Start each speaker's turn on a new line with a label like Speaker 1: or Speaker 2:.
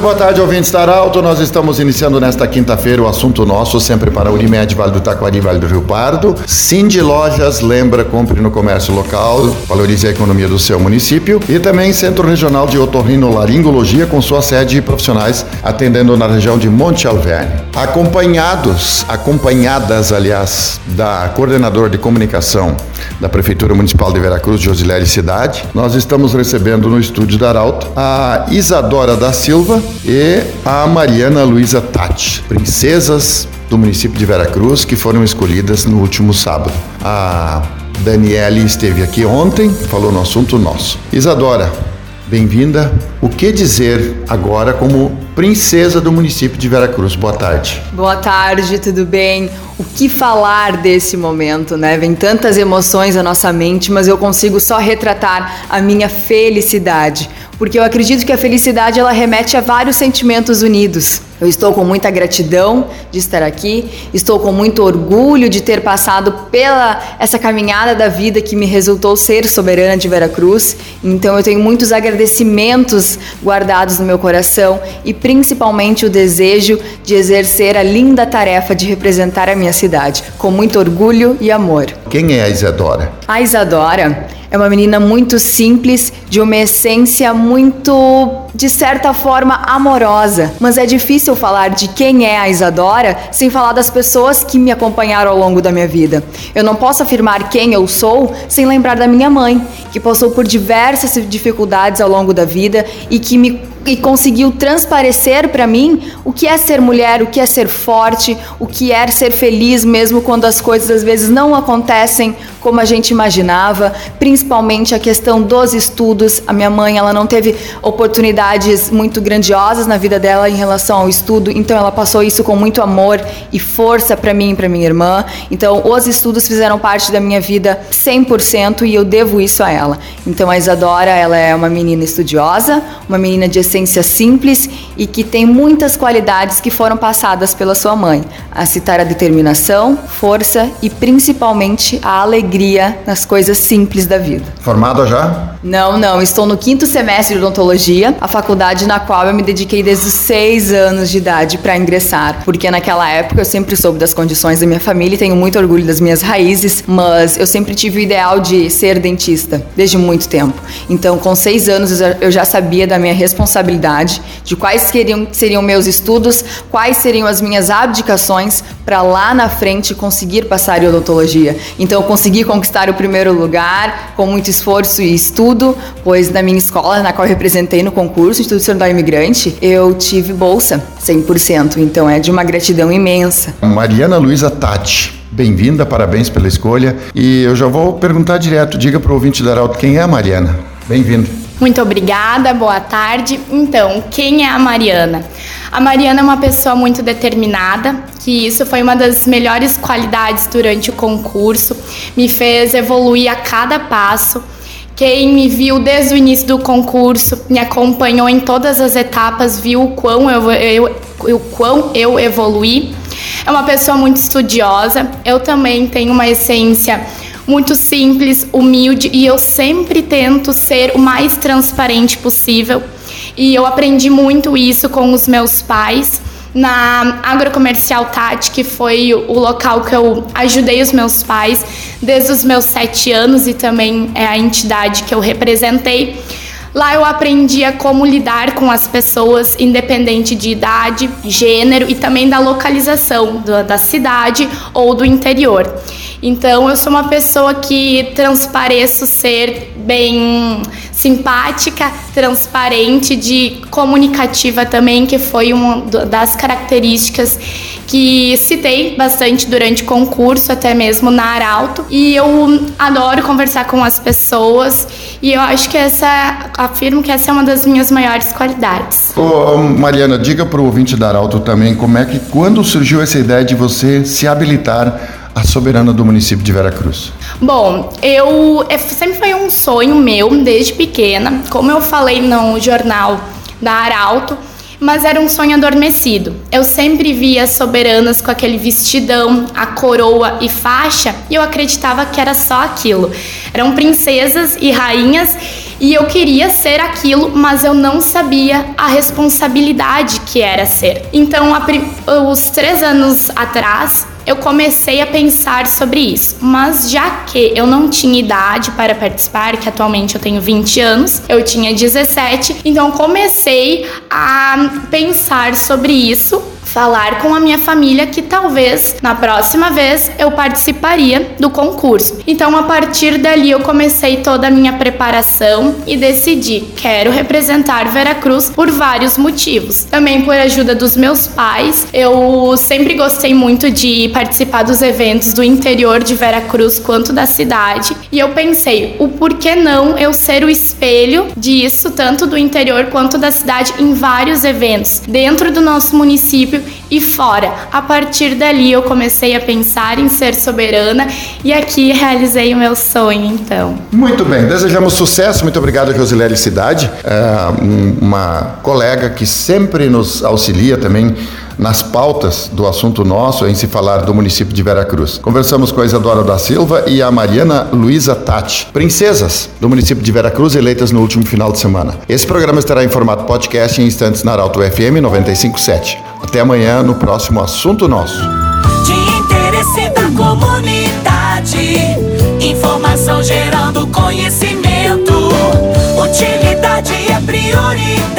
Speaker 1: Boa tarde, ouvintes da Arauto. Nós estamos iniciando nesta quinta-feira o assunto nosso, sempre para Unimed, Vale do Taquari, Vale do Rio Pardo. Cindy Lojas, lembra, compre no comércio local, valorize a economia do seu município. E também Centro Regional de Otorrinolaringologia, com sua sede e profissionais, atendendo na região de Monte Alverne. Acompanhados, acompanhadas, aliás, da coordenadora de comunicação da Prefeitura Municipal de Veracruz, Josilene Cidade, nós estamos recebendo no estúdio da Arauto a Isadora da Silva e a Mariana Luiza Tati, princesas do município de Veracruz que foram escolhidas no último sábado. A Daniele esteve aqui ontem, falou no assunto nosso. Isadora, bem-vinda. O que dizer agora como princesa do município de Veracruz? Boa tarde.
Speaker 2: Boa tarde, tudo bem? O que falar desse momento, né? Vem tantas emoções à nossa mente, mas eu consigo só retratar a minha felicidade, porque eu acredito que a felicidade ela remete a vários sentimentos unidos. Eu estou com muita gratidão de estar aqui, estou com muito orgulho de ter passado pela essa caminhada da vida que me resultou ser soberana de Veracruz. Então eu tenho muitos agradecimentos guardados no meu coração e principalmente o desejo de exercer a linda tarefa de representar a minha cidade com muito orgulho e amor.
Speaker 1: Quem é a Isadora?
Speaker 2: A Isadora é uma menina muito simples, de uma essência muito, de certa forma, amorosa. Mas é difícil falar de quem é a Isadora sem falar das pessoas que me acompanharam ao longo da minha vida. Eu não posso afirmar quem eu sou sem lembrar da minha mãe, que passou por diversas dificuldades ao longo da vida e que me e conseguiu transparecer para mim o que é ser mulher, o que é ser forte, o que é ser feliz mesmo quando as coisas às vezes não acontecem como a gente imaginava, principalmente a questão dos estudos. A minha mãe, ela não teve oportunidades muito grandiosas na vida dela em relação ao estudo, então ela passou isso com muito amor e força para mim e para minha irmã. Então, os estudos fizeram parte da minha vida 100% e eu devo isso a ela. Então, a Isadora, ela é uma menina estudiosa, uma menina de essência simples e que tem muitas qualidades que foram passadas pela sua mãe, a citar a determinação, força e principalmente a alegria nas coisas simples da vida.
Speaker 1: Formada já?
Speaker 2: Não, não, estou no quinto semestre de odontologia, a faculdade na qual eu me dediquei desde os seis anos de idade para ingressar, porque naquela época eu sempre soube das condições da minha família e tenho muito orgulho das minhas raízes, mas eu sempre tive o ideal de ser dentista desde muito tempo. Então, com seis anos eu já sabia da minha responsabilidade, de quais seriam, seriam meus estudos, quais seriam as minhas abdicações para lá na frente conseguir passar em odontologia. Então, eu consegui conquistar o primeiro lugar com muito esforço e estudo, pois na minha escola, na qual eu representei no concurso Instituto Central Imigrante, eu tive bolsa 100%. Então, é de uma gratidão imensa.
Speaker 1: Mariana Luiza Tati. Bem-vinda, parabéns pela escolha. E eu já vou perguntar direto, diga para o ouvinte da Arauto quem é a Mariana. Bem-vindo.
Speaker 3: Muito obrigada, boa tarde. Então, quem é a Mariana? A Mariana é uma pessoa muito determinada, que isso foi uma das melhores qualidades durante o concurso, me fez evoluir a cada passo. Quem me viu desde o início do concurso, me acompanhou em todas as etapas, viu o quão eu, eu, o quão eu evoluí. É uma pessoa muito estudiosa. Eu também tenho uma essência muito simples, humilde e eu sempre tento ser o mais transparente possível. E eu aprendi muito isso com os meus pais na Agrocomercial Tati, que foi o local que eu ajudei os meus pais desde os meus sete anos e também é a entidade que eu representei. Lá eu aprendi a como lidar com as pessoas, independente de idade, gênero e também da localização da cidade ou do interior. Então eu sou uma pessoa que transpareço ser bem simpática, transparente, de comunicativa também, que foi uma das características que citei bastante durante o concurso, até mesmo na Arauto. E eu adoro conversar com as pessoas e eu acho que essa, afirmo que essa é uma das minhas maiores qualidades.
Speaker 1: Ô, Mariana, diga para o ouvinte da Arauto também como é que, quando surgiu essa ideia de você se habilitar a soberana do município de Veracruz?
Speaker 3: Bom, eu sempre foi um sonho meu desde pequena. Como eu falei no jornal da Arauto, mas era um sonho adormecido. Eu sempre via soberanas com aquele vestidão, a coroa e faixa, e eu acreditava que era só aquilo. Eram princesas e rainhas e eu queria ser aquilo, mas eu não sabia a responsabilidade que era ser. Então, os três anos atrás, eu comecei a pensar sobre isso. Mas já que eu não tinha idade para participar, que atualmente eu tenho 20 anos, eu tinha 17, então comecei a pensar sobre isso falar com a minha família que talvez na próxima vez eu participaria do concurso. Então, a partir dali, eu comecei toda a minha preparação e decidi: quero representar Veracruz por vários motivos. Também por ajuda dos meus pais, eu sempre gostei muito de participar dos eventos do interior de Veracruz quanto da cidade, e eu pensei: o porquê não eu ser o espelho disso, tanto do interior quanto da cidade, em vários eventos dentro do nosso município e fora. A partir dali eu comecei a pensar em ser soberana e aqui realizei o meu sonho então.
Speaker 1: Muito bem, desejamos sucesso. Muito obrigado, Josilele Cidade, é uma colega que sempre nos auxilia também nas pautas do assunto nosso em se falar do município de Veracruz. Conversamos com a Isadora da Silva e a Mariana Luiza Tati, princesas do município de Veracruz, eleitas no último final de semana. Esse programa estará em formato podcast em instantes na Arauto FM 957. Até amanhã no próximo Assunto Nosso.
Speaker 4: De interesse da comunidade, informação gerando conhecimento, utilidade é prioridade.